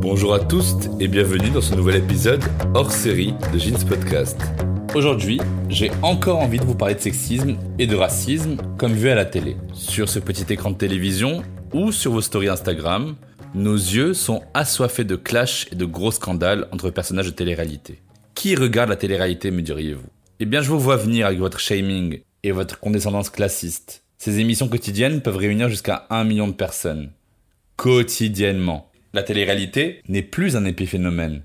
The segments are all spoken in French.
Bonjour à tous et bienvenue dans ce nouvel épisode hors série de Jeans Podcast. Aujourd'hui, j'ai encore envie de vous parler de sexisme et de racisme comme vu à la télé. Sur ce petit écran de télévision ou sur vos stories Instagram, nos yeux sont assoiffés de clashs et de gros scandales entre personnages de télé-réalité. Qui regarde la télé-réalité, me diriez-vous? Eh bien, je vous vois venir avec votre shaming et votre condescendance classiste. Ces émissions quotidiennes peuvent réunir jusqu'à un million de personnes. Quotidiennement. La télé-réalité n'est plus un épiphénomène.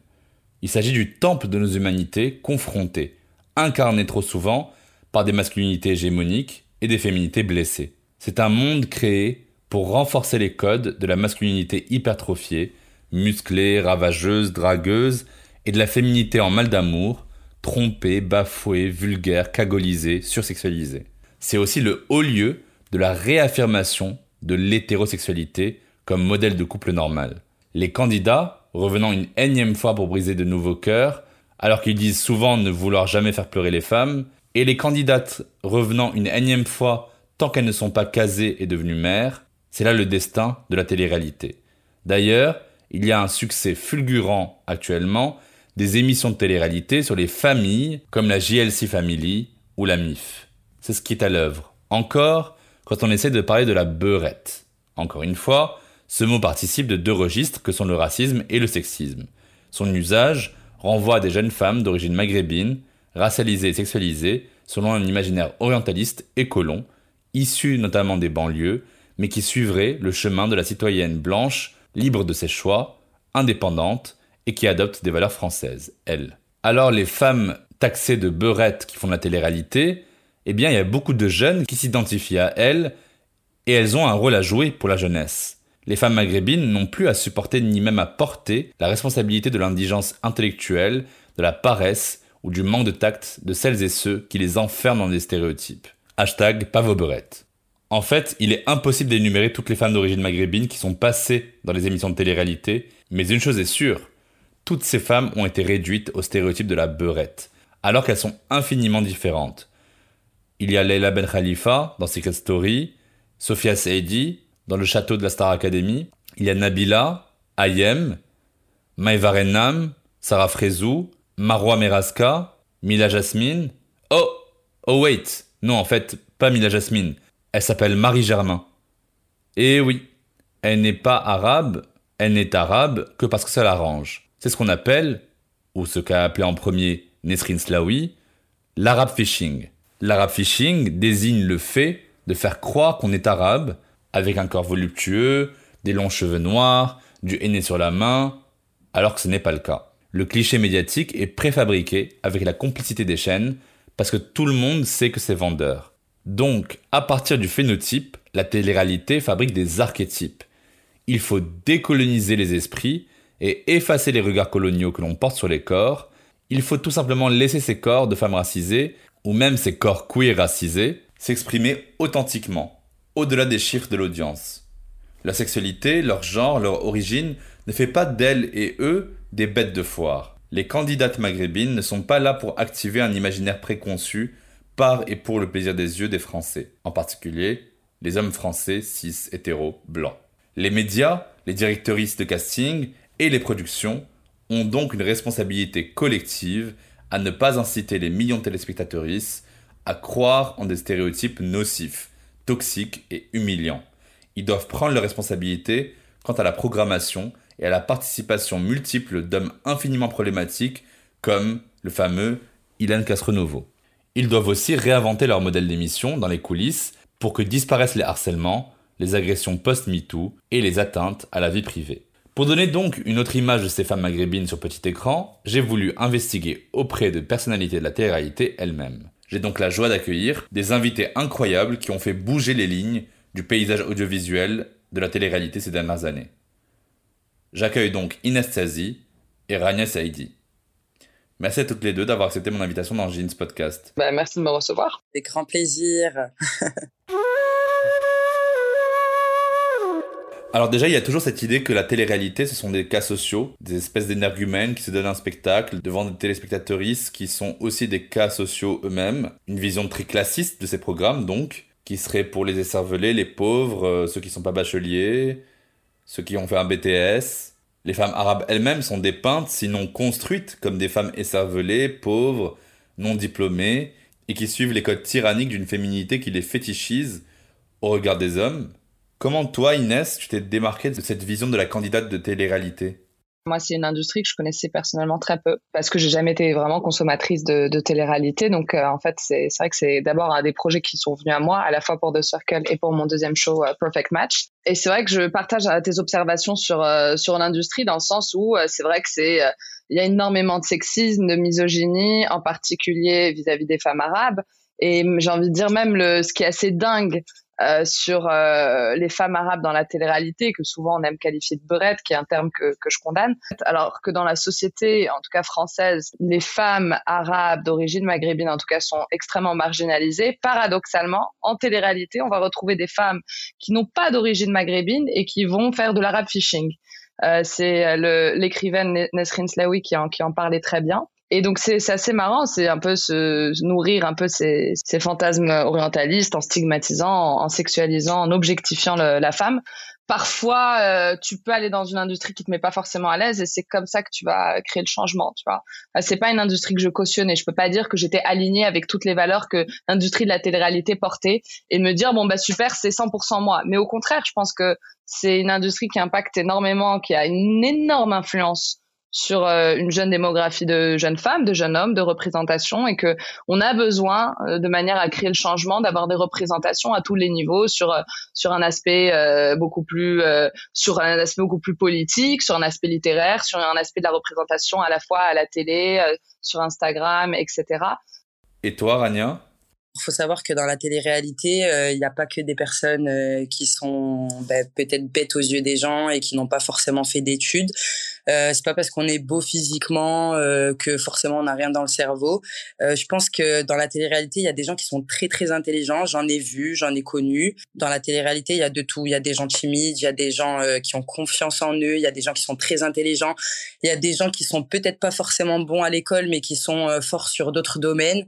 Il s'agit du temple de nos humanités confrontées, incarnées trop souvent par des masculinités hégémoniques et des féminités blessées. C'est un monde créé pour renforcer les codes de la masculinité hypertrophiée, musclée, ravageuse, dragueuse, et de la féminité en mal d'amour, trompée, bafouée, vulgaire, cagolisée, sursexualisée. C'est aussi le haut lieu de la réaffirmation de l'hétérosexualité comme modèle de couple normal. Les candidats, revenant une énième fois pour briser de nouveaux cœurs, alors qu'ils disent souvent ne vouloir jamais faire pleurer les femmes, et les candidates revenant une énième fois tant qu'elles ne sont pas casées et devenues mères, c'est là le destin de la télé-réalité. D'ailleurs, il y a un succès fulgurant actuellement des émissions de télé-réalité sur les familles comme la JLC Family ou la MIF. C'est ce qui est à l'œuvre. Encore quand on essaie de parler de la beurette. Encore une fois, ce mot participe de deux registres que sont le racisme et le sexisme. Son usage renvoie à des jeunes femmes d'origine maghrébine, racialisées et sexualisées selon un imaginaire orientaliste et colon, issu notamment des banlieues, mais qui suivrait le chemin de la citoyenne blanche, libre de ses choix, indépendante, et qui adopte des valeurs françaises, elle. Alors les femmes taxées de beurettes qui font de la télé-réalité, eh bien il y a beaucoup de jeunes qui s'identifient à elles, et elles ont un rôle à jouer pour la jeunesse. Les femmes maghrébines n'ont plus à supporter ni même à porter la responsabilité de l'indigence intellectuelle, de la paresse ou du manque de tact de celles et ceux qui les enferment dans des stéréotypes. Hashtag pas vos beurettes. En fait, il est impossible d'énumérer toutes les femmes d'origine maghrébine qui sont passées dans les émissions de télé-réalité, mais une chose est sûre, toutes ces femmes ont été réduites au stéréotype de la beurette, alors qu'elles sont infiniment différentes. Il y a Leila Ben Khalifa dans Secret Story, Sophia Saidi dans le château de la Star Academy, il y a Nabila, Ayem, Maïva Renam, Sarah Frezou, Marwa Meraska, Mila Jasmine. Oh, oh wait, non en fait, pas Mila Jasmine. Elle s'appelle Marie Germain. Et oui, elle n'est pas arabe, elle n'est arabe que parce que ça l'arrange. C'est ce qu'on appelle, ou ce qu'a appelé en premier Nesrin Slaoui, l'arabe fishing. L'arabe fishing désigne le fait de faire croire qu'on est arabe, avec un corps voluptueux, des longs cheveux noirs, du henné sur la main, alors que ce n'est pas le cas. Le cliché médiatique est préfabriqué avec la complicité des chaînes, parce que tout le monde sait que c'est vendeur. Donc, à partir du phénotype, la télé-réalité fabrique des archétypes. Il faut décoloniser les esprits et effacer les regards coloniaux que l'on porte sur les corps. Il faut tout simplement laisser ces corps de femmes racisées, ou même ces corps queer racisés, s'exprimer authentiquement, au-delà des chiffres de l'audience. Leur sexualité, leur genre, leur origine ne fait pas d'elles et eux des bêtes de foire. Les candidates maghrébines ne sont pas là pour activer un imaginaire préconçu par et pour le plaisir des yeux des Français, en particulier les hommes français cis hétéros blancs. Les médias, les directrices de casting et les productions ont donc une responsabilité collective à ne pas inciter les millions de téléspectatrices à croire en des stéréotypes nocifs, toxiques et humiliants. Ils doivent prendre leurs responsabilités quant à la programmation et à la participation multiple d'hommes infiniment problématiques comme le fameux Ilan Castronovo. Ils doivent aussi réinventer leur modèle d'émission dans les coulisses pour que disparaissent les harcèlements, les agressions post-MeToo et les atteintes à la vie privée. Pour donner donc une autre image de ces femmes maghrébines sur petit écran, j'ai voulu investiguer auprès de personnalités de la télé-réalité elles-mêmes. J'ai donc la joie d'accueillir des invités incroyables qui ont fait bouger les lignes du paysage audiovisuel de la télé-réalité ces dernières années. J'accueille donc Inès Tazi et Rania Saidi. Merci à toutes les deux d'avoir accepté mon invitation dans Jeans Podcast. Bah, merci de me recevoir. Avec grand plaisir. Alors déjà, il y a toujours cette idée que la télé-réalité, ce sont des cas sociaux, des espèces d'énergumènes qui se donnent un spectacle devant des téléspectatrices qui sont aussi des cas sociaux eux-mêmes. Une vision très classiste de ces programmes, donc, qui serait pour les écervelés, les pauvres, euh, ceux qui sont pas bacheliers, ceux qui ont fait un BTS. Les femmes arabes elles-mêmes sont dépeintes, sinon construites, comme des femmes écervelées, pauvres, non diplômées, et qui suivent les codes tyranniques d'une féminité qui les fétichise au regard des hommes, Comment toi, Inès, tu t'es démarquée de cette vision de la candidate de télé-réalité? Moi, c'est une industrie que je connaissais personnellement très peu parce que j'ai jamais été vraiment consommatrice de, télé-réalité. Donc, euh, en fait, c'est vrai que c'est d'abord un des projets qui sont venus à moi, à la fois pour The Circle et pour mon deuxième show euh, Perfect Match. Et c'est vrai que je partage euh, tes observations sur sur l'industrie dans le sens où c'est vrai que c'est il y a énormément de sexisme, de misogynie, en particulier vis-à-vis -vis des femmes arabes. Et j'ai envie de dire même le, ce qui est assez dingue euh, sur euh, les femmes arabes dans la télé-réalité, que souvent on aime qualifier de beurette, qui est un terme que, que je condamne, alors que dans la société, en tout cas française, les femmes arabes d'origine maghrébine, en tout cas, sont extrêmement marginalisées. Paradoxalement, en télé-réalité, on va retrouver des femmes qui n'ont pas d'origine maghrébine et qui vont faire de l'arabe fishing. Euh, c'est l'écrivaine Nesrin Slaoui qui en, qui en parlait très bien. Et donc c'est assez marrant, c'est un peu se nourrir un peu ces, ces fantasmes orientalistes en stigmatisant, en, sexualisant, en objectifiant la femme. Parfois, euh, tu peux aller dans une industrie qui te met pas forcément à l'aise et c'est comme ça que tu vas créer le changement, tu vois. C'est pas une industrie que je cautionnais. Je peux pas dire que j'étais alignée avec toutes les valeurs que l'industrie de la télé-réalité portait et me dire bon bah super, c'est 100% moi. Mais au contraire, je pense que c'est une industrie qui impacte énormément, qui a une énorme influence sur euh, une jeune démographie de jeunes femmes, de jeunes hommes, de représentation, et que on a besoin, euh, de manière à créer le changement, d'avoir des représentations à tous les niveaux sur euh, sur un aspect beaucoup plus sur un aspect beaucoup plus politique, sur un aspect littéraire, sur un aspect de la représentation à la fois à la télé, sur Instagram, etc. Et toi, Rania? Il faut savoir que dans la télé-réalité, euh, il n'y a pas que des personnes euh, qui sont ben, peut-être bêtes aux yeux des gens et qui n'ont pas forcément fait d'études. Euh, c'est pas parce qu'on est beau physiquement euh, que forcément on n'a rien dans le cerveau. je pense que dans la télé-réalité, il y a des gens qui sont très très intelligents. J'en ai vu, j'en ai connu. Dans la télé-réalité, il y a de tout. Il y a des gens timides, il y a des gens qui ont confiance en eux, il y a des gens qui sont très intelligents, il y a des gens qui sont peut-être pas forcément bons à l'école, mais qui sont forts sur d'autres domaines.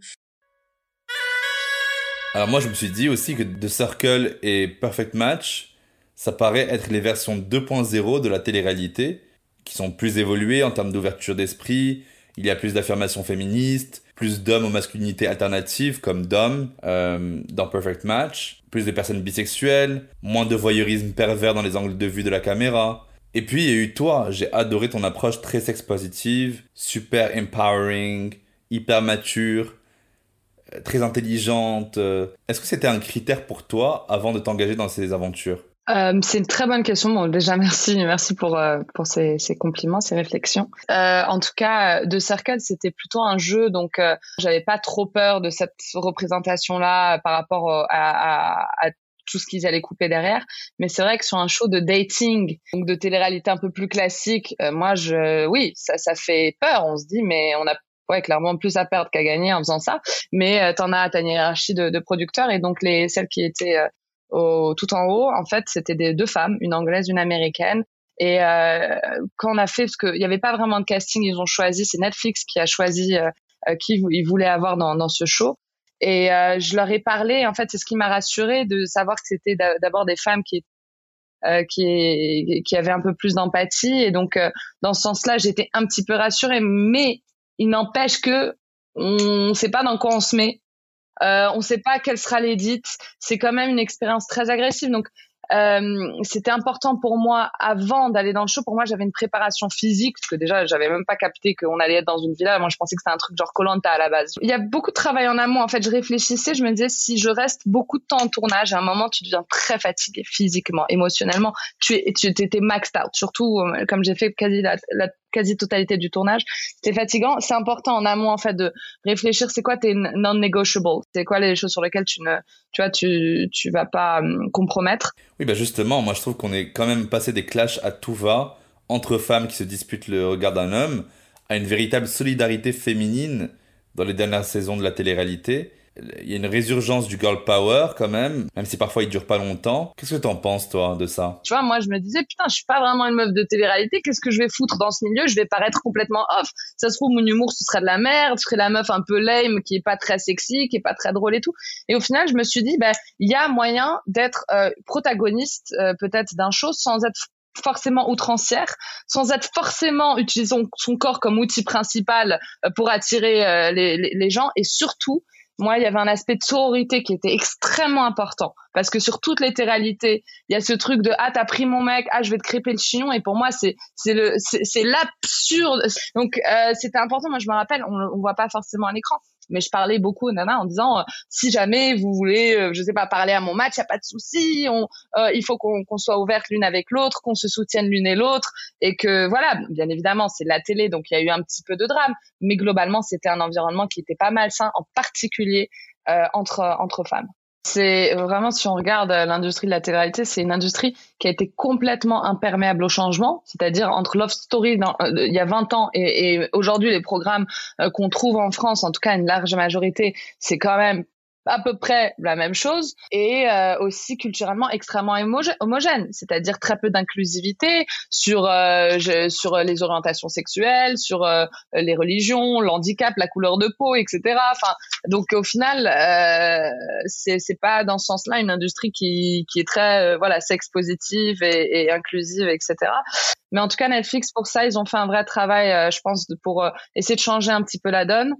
Alors moi, je me suis dit aussi que The Circle et Perfect Match, ça paraît être les versions 2.0 de la télé-réalité, qui sont plus évoluées en termes d'ouverture d'esprit. Il y a plus d'affirmations féministes, plus d'hommes aux masculinités alternatives comme Dom euh, dans Perfect Match, plus de personnes bisexuelles, moins de voyeurisme pervers dans les angles de vue de la caméra. Et puis il y a eu toi, j'ai adoré ton approche très sex positive, super empowering, hyper mature, très intelligente. Euh, est-ce que c'était un critère pour toi avant de t'engager dans ces aventures? Euh, c'est une très bonne question. Bon, déjà merci, merci pour euh, pour ces, ces, compliments, ces réflexions. Euh, en tout cas, de Circle, c'était plutôt un jeu, donc euh, j'avais pas trop peur de cette représentation-là par rapport à, tout ce qu'ils allaient couper derrière. Mais c'est vrai que sur un show de dating, donc de télé-réalité un peu plus classique, moi, je, oui, ça, ça fait peur. On se dit, mais on a ouais, clairement plus à perdre qu'à gagner en faisant ça. Mais euh, t'en as à ta hiérarchie de, de, producteurs et donc les celles qui étaient euh, au, tout en haut, en fait, c'était des deux femmes, une anglaise, une américaine. Et euh, quand on a fait, parce qu'il n'y avait pas vraiment de casting, ils ont choisi, c'est Netflix qui a choisi euh, qui ils voulaient avoir dans, dans ce show. Et je leur ai parlé, en fait, c'est ce qui m'a rassuré de savoir que c'était d'abord des femmes qui euh, qui, qui avaient un peu plus d'empathie et donc dans ce sens-là j'étais un petit peu rassurée mais il n'empêche que on ne sait pas dans quoi on se met. Euh, on ne sait pas quelle sera l'édite. C'est quand même une expérience très agressive. Donc, euh, c'était important pour moi avant d'aller dans le show. Pour moi, j'avais une préparation physique parce que déjà, j'avais même pas capté qu'on allait être dans une villa. Moi, je pensais que c'était un truc genre Colanta à la base. Il y a beaucoup de travail en amont. En fait, je réfléchissais, je me disais si je reste beaucoup de temps en tournage, à un moment, tu deviens très fatigué physiquement, émotionnellement. Tu es, tu étais maxed out. Surtout euh, comme j'ai fait quasi la, la quasi-totalité du tournage. C'était fatigant. C'est important en amont, en fait, de réfléchir c'est quoi tes non-negotiables? C'est quoi les choses sur lesquelles tu ne, tu vois, tu, tu vas pas hum, compromettre? Oui, bah justement, moi je trouve qu'on est quand même passé des clashs à tout va entre femmes qui se disputent le regard d'un homme à une véritable solidarité féminine dans les dernières saisons de la télé-réalité il y a une résurgence du girl power quand même, même si parfois il dure pas longtemps. Qu'est-ce que t'en penses toi de ça? Tu vois, moi je me disais putain, je suis pas vraiment une meuf de télé-réalité. Qu'est-ce que je vais foutre dans ce milieu? Je vais paraître complètement off. Ça se trouve mon humour ce serait de la merde. Je serais la meuf un peu lame, qui est pas très sexy, qui est pas très drôle et tout. Et au final, je me suis dit, bah il y a moyen d'être euh, protagoniste euh, peut-être d'un show sans être forcément outrancière, sans être forcément utilisant son corps comme outil principal euh, pour attirer les, gens et surtout moi, il y avait un aspect de sororité qui était extrêmement important parce que sur toutes les réalités, il y a ce truc de ah t'as pris mon mec, ah je vais te crêper le chignon et pour moi c'est c'est le c'est l'absurde. Donc euh, c'était important. Moi je me rappelle, on, on voit pas forcément à l'écran, mais je parlais beaucoup nana en disant euh, si jamais vous voulez euh, je sais pas parler à mon match y a pas de souci euh, il faut qu'on soit ouverte l'une avec l'autre qu'on se soutienne l'une et l'autre et que voilà bien évidemment c'est la télé donc il y a eu un petit peu de drame mais globalement c'était un environnement qui était pas malsain en particulier entre femmes c'est vraiment, si on regarde l'industrie de la télé-réalité, c'est une industrie qui a été complètement imperméable au changement. C'est-à-dire entre Love Story euh, il y a 20 ans et, et aujourd'hui, les programmes euh, qu'on trouve en France, en tout cas une large majorité, c'est quand même à peu près la même chose et euh, aussi culturellement extrêmement homogène, c'est-à-dire très peu d'inclusivité sur euh, sur les orientations sexuelles, sur euh, les religions, l'handicap, la couleur de peau, etc. Enfin, donc au final, euh, c'est c'est pas dans ce sens-là une industrie qui qui est très voilà sex positive et, et, inclusive, etc. Mais en tout cas, Netflix pour ça, ils ont fait un vrai travail, je pense, pour essayer de changer un petit peu la donne.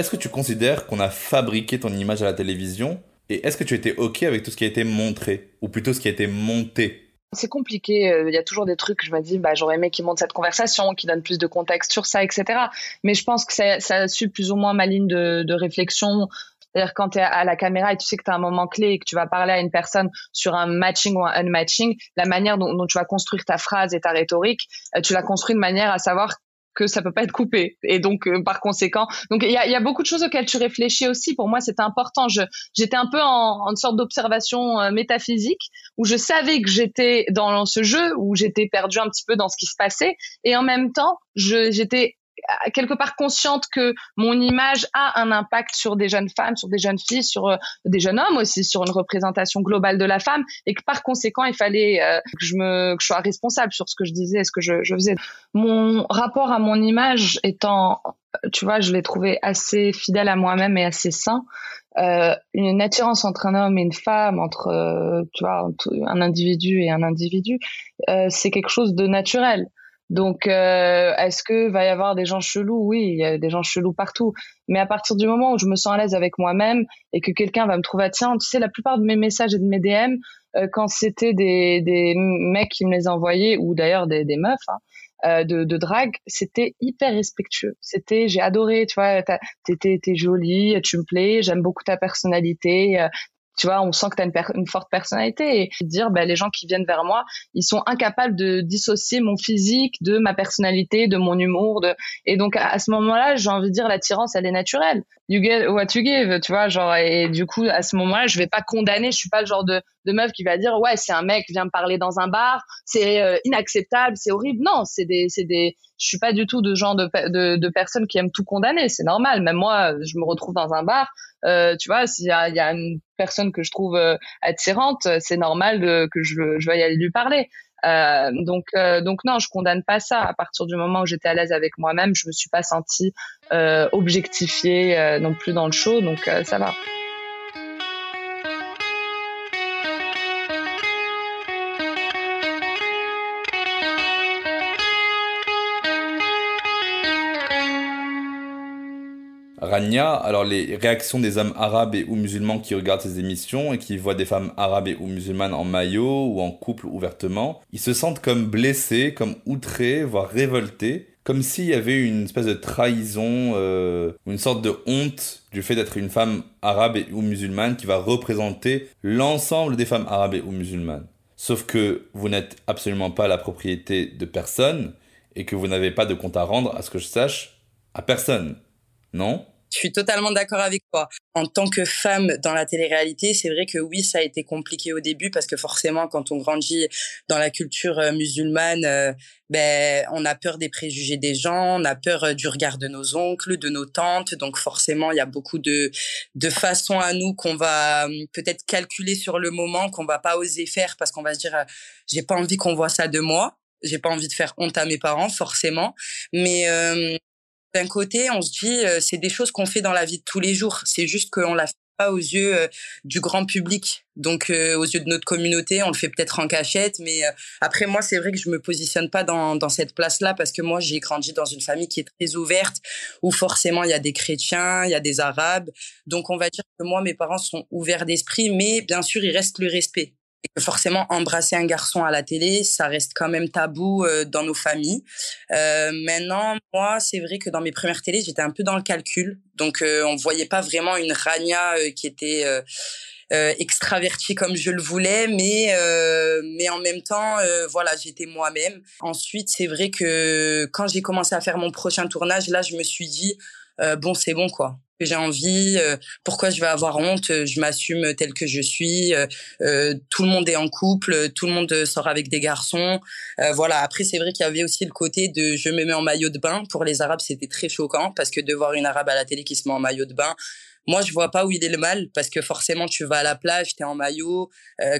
Est-ce que tu considères qu'on a fabriqué ton image à la télévision Et est-ce que tu étais OK avec tout ce qui a été montré Ou plutôt ce qui a été monté? C'est compliqué. Euh, il y a toujours des trucs. Je me dis, bah, j'aurais aimé qu'ils montent cette conversation, qu'ils donnent plus de contexte sur ça, etc. Mais je pense que ça, suit plus ou moins ma ligne de, de réflexion. C'est-à-dire quand tu es à la caméra et tu sais que tu as un moment clé et que tu vas parler à une personne sur un matching ou un unmatching, la manière dont, dont tu vas construire ta phrase et ta rhétorique, euh, tu la construis de manière à savoir que ça peut pas être coupé. Et donc euh, par conséquent donc il y a, y a, beaucoup de choses auxquelles tu réfléchis aussi. Pour moi c'était important. Je j'étais un peu en, en sorte d'observation euh, métaphysique où je savais que j'étais dans ce jeu où j'étais perdu un petit peu dans ce qui se passait. Et en même temps j'étais quelque part consciente que mon image a un impact sur des jeunes femmes, sur des jeunes filles, sur euh, des jeunes hommes aussi, sur une représentation globale de la femme, et que par conséquent, il fallait euh, que je me que je sois responsable sur ce que je disais, ce que je, je faisais. Mon rapport à mon image étant, tu vois, je l'ai trouvé assez fidèle à moi-même et assez sain. Euh, une attirance entre un homme et une femme, entre euh, tu vois un individu et un individu, c'est quelque chose de naturel. Donc, euh, est-ce que va y avoir des gens chelous? Oui, il y a des gens chelous partout. Mais à partir du moment où je me sens à l'aise avec moi-même et que quelqu'un va me trouver, tiens, tu sais, la plupart de mes messages et de mes DM, euh, quand c'était des, des mecs qui me les envoyaient, ou d'ailleurs des, des meufs, hein, euh, de, de drague, c'était hyper respectueux. C'était, j'ai adoré, tu vois, t'es, jolie, tu me plais, j'aime beaucoup ta personnalité, tu vois, on sent que tu as une, forte personnalité et dire, ben, les gens qui viennent vers moi, ils sont incapables de dissocier mon physique de ma personnalité, de mon humour, de et donc à, ce moment-là, j'ai envie de dire l'attirance, elle est naturelle. You get what you give, tu vois, genre et du coup à ce moment-là, je vais pas condamner, je suis pas le genre de, meuf qui va dire ouais, c'est un mec vient me parler dans un bar, c'est euh, inacceptable, c'est horrible. Non, c'est des c'est des je suis pas du tout de genre de, de, de personnes qui aiment tout condamner. C'est normal. Même moi, je me retrouve dans un bar. Euh, tu vois, s'il y y a, une personne que je trouve euh, attirante, c'est normal que je, je veuille aller lui parler. Euh, donc, euh, donc non, je condamne pas ça. À partir du moment où j'étais à l'aise avec moi-même, je me suis pas sentie euh, objectifiée euh, non plus dans le show, donc ça va. Alors les réactions des hommes arabes et ou musulmans qui regardent ces émissions et qui voient des femmes arabes et ou musulmanes en maillot ou en couple ouvertement, ils se sentent comme blessés, comme outrés, voire révoltés, comme s'il y avait une espèce de trahison, euh, une sorte de honte du fait d'être une femme arabe et ou musulmane qui va représenter l'ensemble des femmes arabes et ou musulmanes. Sauf que vous n'êtes absolument pas la propriété de personne et que vous n'avez pas de compte à rendre, à ce que je sache, à personne. Non? Je suis totalement d'accord avec toi. En tant que femme dans la télé-réalité, c'est vrai que oui, ça a été compliqué au début parce que forcément, quand on grandit dans la culture euh, musulmane, euh, ben, on a peur des préjugés des gens, on a peur euh, du regard de nos oncles, de nos tantes. Donc forcément, il y a beaucoup de, de façons à nous qu'on va hum, peut-être calculer sur le moment, qu'on va pas oser faire parce qu'on va se dire, j'ai pas envie qu'on voit ça de moi j'ai pas envie de faire honte à mes parents forcément mais d'un côté, on se dit, c'est des choses qu'on fait dans la vie de tous les jours. C'est juste qu'on la fait pas aux yeux du grand public. Donc, aux yeux de notre communauté, on le fait peut-être en cachette. Mais après, moi, c'est vrai que je me positionne pas dans, dans cette place-là parce que moi, j'ai grandi dans une famille qui est très ouverte, où forcément, il y a des chrétiens, il y a des arabes. Donc, on va dire que moi, mes parents sont ouverts d'esprit, mais bien sûr, il reste le respect forcément embrasser un garçon à la télé, ça reste quand même tabou euh, dans nos familles. Euh, maintenant, moi, c'est vrai que dans mes premières télés, j'étais un peu dans le calcul, donc euh, on voyait pas vraiment une Rania euh, qui était euh, extravertie comme je le voulais, mais mais en même temps, voilà, j'étais moi-même. Ensuite, c'est vrai que quand j'ai commencé à faire mon prochain tournage, là, je me suis dit bon, c'est bon quoi j'ai envie, euh, pourquoi je vais avoir honte, je m'assume tel que je suis, euh, euh, tout le monde est en couple, tout le monde sort avec des garçons. voilà, après c'est vrai qu'il y avait aussi le côté de je me mets en maillot de bain. Pour les Arabes, c'était très choquant parce que de voir une Arabe à la télé qui se met en maillot de bain, moi, je vois pas où il est le mal parce que forcément, tu vas à la plage, tu es en maillot,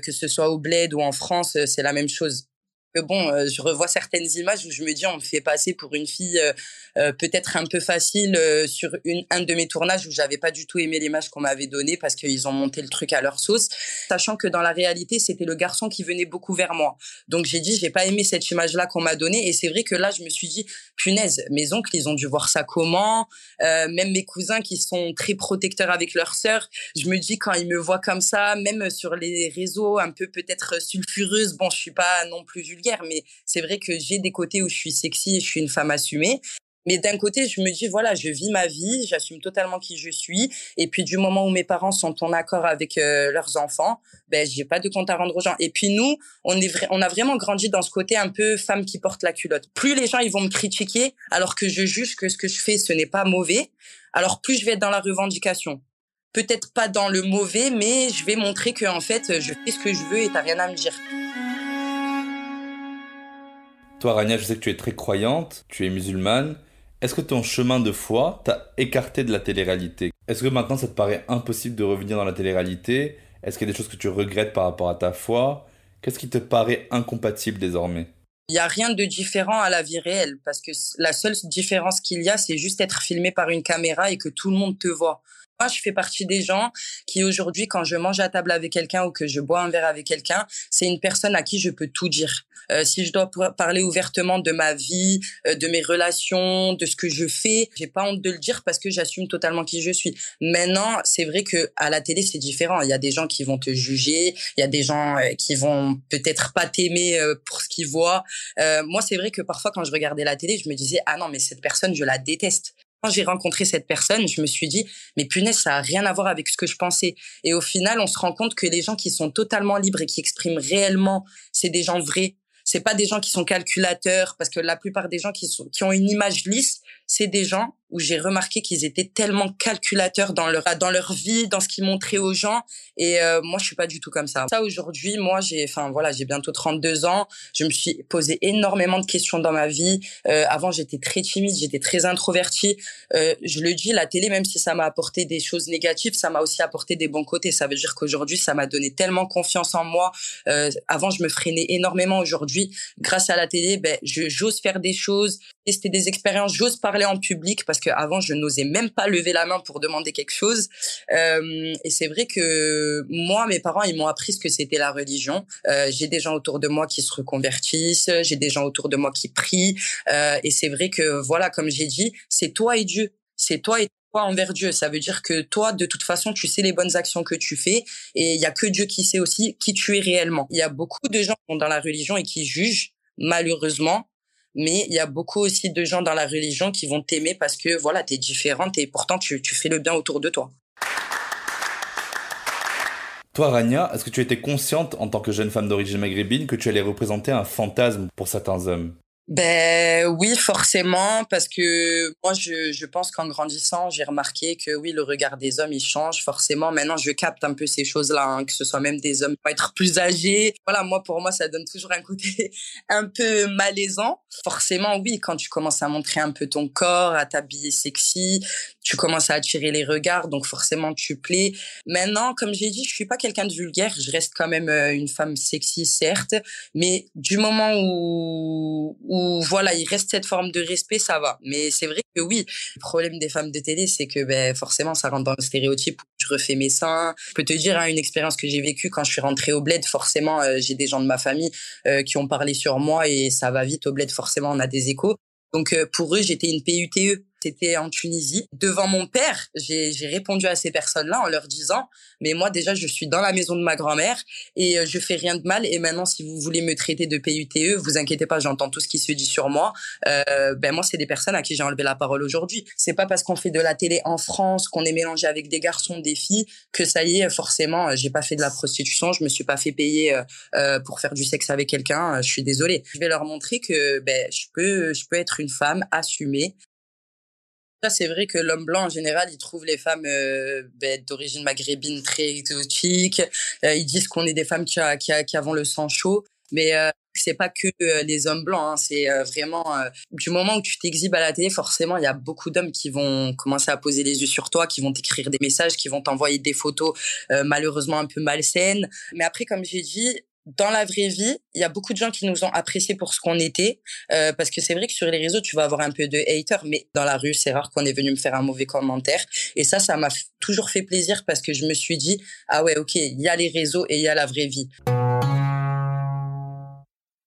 que ce soit au bled ou en France, c'est la même chose que bon, euh, je revois certaines images où je me dis on me fait passer pour une fille euh, euh, peut-être un peu facile sur un de mes tournages où j'avais pas du tout aimé l'image qu'on m'avait donnée parce qu'ils ont monté le truc à leur sauce, sachant que dans la réalité c'était le garçon qui venait beaucoup vers moi. Donc j'ai dit j'ai pas aimé cette image-là qu'on m'a donnée. Et c'est vrai que là je me suis dit punaise mes oncles ils ont dû voir ça comment, même mes cousins qui sont très protecteurs avec leurs sœurs, je me dis quand ils me voient comme ça, même sur les réseaux un peu peut-être sulfureuse, bon je suis pas non plus mais c'est vrai que j'ai des côtés où je suis sexy et je suis une femme assumée. Mais d'un côté, je me dis, voilà, je vis ma vie, j'assume totalement qui je suis. Et puis, du moment où mes parents sont en accord avec euh, leurs enfants, ben, j'ai pas de compte à rendre aux gens. Et puis, nous, on, est on a vraiment grandi dans ce côté un peu femme qui porte la culotte. Plus les gens, ils vont me critiquer, alors que je juge que ce que je fais, ce n'est pas mauvais, alors plus je vais être dans la revendication. Peut-être pas dans le mauvais, mais je vais montrer que, en fait, je fais ce que je veux et t'as rien à me dire. Toi, Rania, je sais que tu es très croyante, tu es musulmane. Est-ce que ton chemin de foi t'a écarté de la télé-réalité? Est-ce que maintenant ça te paraît impossible de revenir dans la télé-réalité? Est-ce qu'il y a des choses que tu regrettes par rapport à ta foi? Qu'est-ce qui te paraît incompatible désormais? Il n'y a rien de différent à la vie réelle parce que la seule différence qu'il y a, c'est juste être filmé par une caméra et que tout le monde te voit. Moi, je fais partie des gens qui aujourd'hui, quand je mange à table avec quelqu'un ou que je bois un verre avec quelqu'un, c'est une personne à qui je peux tout dire. Euh, si je dois parler ouvertement de ma vie, euh, de mes relations, de ce que je fais, j'ai pas honte de le dire parce que j'assume totalement qui je suis. Maintenant, c'est vrai que à la télé c'est différent. Il y a des gens qui vont te juger, il y a des gens euh, qui vont peut-être pas t'aimer pour ce qu'ils voient. moi, c'est vrai que parfois quand je regardais la télé, je me disais ah non mais cette personne je la déteste quand j'ai rencontré cette personne, je me suis dit, mais punaise, ça a rien à voir avec ce que je pensais. Et au final, on se rend compte que les gens qui sont totalement libres et qui expriment réellement, c'est des gens vrais, c'est pas des gens qui sont calculateurs parce que la plupart des gens qui sont qui ont une image lisse, c'est des gens où j'ai remarqué qu'ils étaient tellement calculateurs dans leur dans leur vie, dans ce qu'ils montraient aux gens. Et euh, moi, je suis pas du tout comme ça. Ça aujourd'hui, moi, j'ai, enfin voilà, j'ai bientôt 32 ans. Je me suis posé énormément de questions dans ma vie. Euh, avant, j'étais très timide, j'étais très introvertie. Euh, je le dis, la télé, même si ça m'a apporté des choses négatives, ça m'a aussi apporté des bons côtés. Ça veut dire qu'aujourd'hui, ça m'a donné tellement confiance en moi. Euh, avant, je me freinais énormément. Aujourd'hui, grâce à la télé, ben, j'ose faire des choses, tester des expériences, j'ose parler en public parce que avant je n'osais même pas lever la main pour demander quelque chose. Euh, et c'est vrai que moi, mes parents, ils m'ont appris ce que c'était la religion. Euh, j'ai des gens autour de moi qui se reconvertissent, j'ai des gens autour de moi qui prient. Euh, et c'est vrai que voilà, comme j'ai dit, c'est toi et Dieu. C'est toi et foi envers Dieu. Ça veut dire que toi, de toute façon, tu sais les bonnes actions que tu fais et il y a que Dieu qui sait aussi qui tu es réellement. Il y a beaucoup de gens qui sont dans la religion et qui jugent, malheureusement, mais il y a beaucoup aussi de gens dans la religion qui vont t'aimer parce que voilà, tu es différente et pourtant tu, tu fais le bien autour de toi. Toi, Rania, est-ce que tu étais consciente en tant que jeune femme d'origine maghrébine que tu allais représenter un fantasme pour certains hommes? Ben oui, forcément, parce que moi, je, je pense qu'en grandissant, j'ai remarqué que oui, le regard des hommes, il change forcément. Maintenant, je capte un peu ces choses-là, hein, que ce soit même des hommes qui être plus âgés. Voilà, moi, pour moi, ça donne toujours un côté un peu malaisant. Forcément, oui, quand tu commences à montrer un peu ton corps, à t'habiller sexy, tu commences à attirer les regards, donc forcément, tu plais. Maintenant, comme j'ai dit, je suis pas quelqu'un de vulgaire, je reste quand même euh, une femme sexy, certes, mais du moment où, où voilà, il reste cette forme de respect, ça va. Mais c'est vrai que oui, le problème des femmes de télé, c'est que ben, forcément, ça rentre dans le stéréotype. Je refais mes seins. Je peux te dire hein, une expérience que j'ai vécue quand je suis rentrée au bled. Forcément, euh, j'ai des gens de ma famille euh, qui ont parlé sur moi et ça va vite au bled. Forcément, on a des échos. Donc pour eux, j'étais une PUTE. C'était en Tunisie. Devant mon père, j'ai répondu à ces personnes-là en leur disant, mais moi déjà, je suis dans la maison de ma grand-mère et euh, je fais rien de mal. Et maintenant, si vous voulez me traiter de PUTE, vous inquiétez pas, j'entends tout ce qui se dit sur moi. Euh, ben moi, c'est des personnes à qui j'ai enlevé la parole aujourd'hui. C'est pas parce qu'on fait de la télé en France, qu'on est mélangé avec des garçons, des filles, que ça y est, forcément, euh, j'ai pas fait de la prostitution, je me suis pas fait payer euh, euh pour faire du sexe avec quelqu'un. Je suis désolée. Je vais leur montrer que ben je peux, je peux être une femme assumée c'est vrai que l'homme blanc, en général, il trouve les femmes euh, ben, d'origine maghrébine très exotiques. Euh, ils disent qu'on est des femmes qui, a, qui, a, qui avons le sang chaud. Mais euh, c'est pas que euh, les hommes blancs. Hein, c'est vraiment du moment où tu t'exhibes à la télé, forcément, il y a beaucoup d'hommes qui vont commencer à poser les yeux sur toi, qui vont t'écrire des messages, qui vont t'envoyer des photos malheureusement un peu malsaines. Mais après, comme j'ai dit, dans la vraie vie, il y a beaucoup de gens qui nous ont appréciés pour ce qu'on était, euh, parce que c'est vrai que sur les réseaux, tu vas avoir un peu de haters, mais dans la rue, c'est rare qu'on est venu me faire un mauvais commentaire. Et ça, ça m'a toujours fait plaisir parce que je me suis dit, ah ouais, ok, il y a les réseaux et il y a la vraie vie.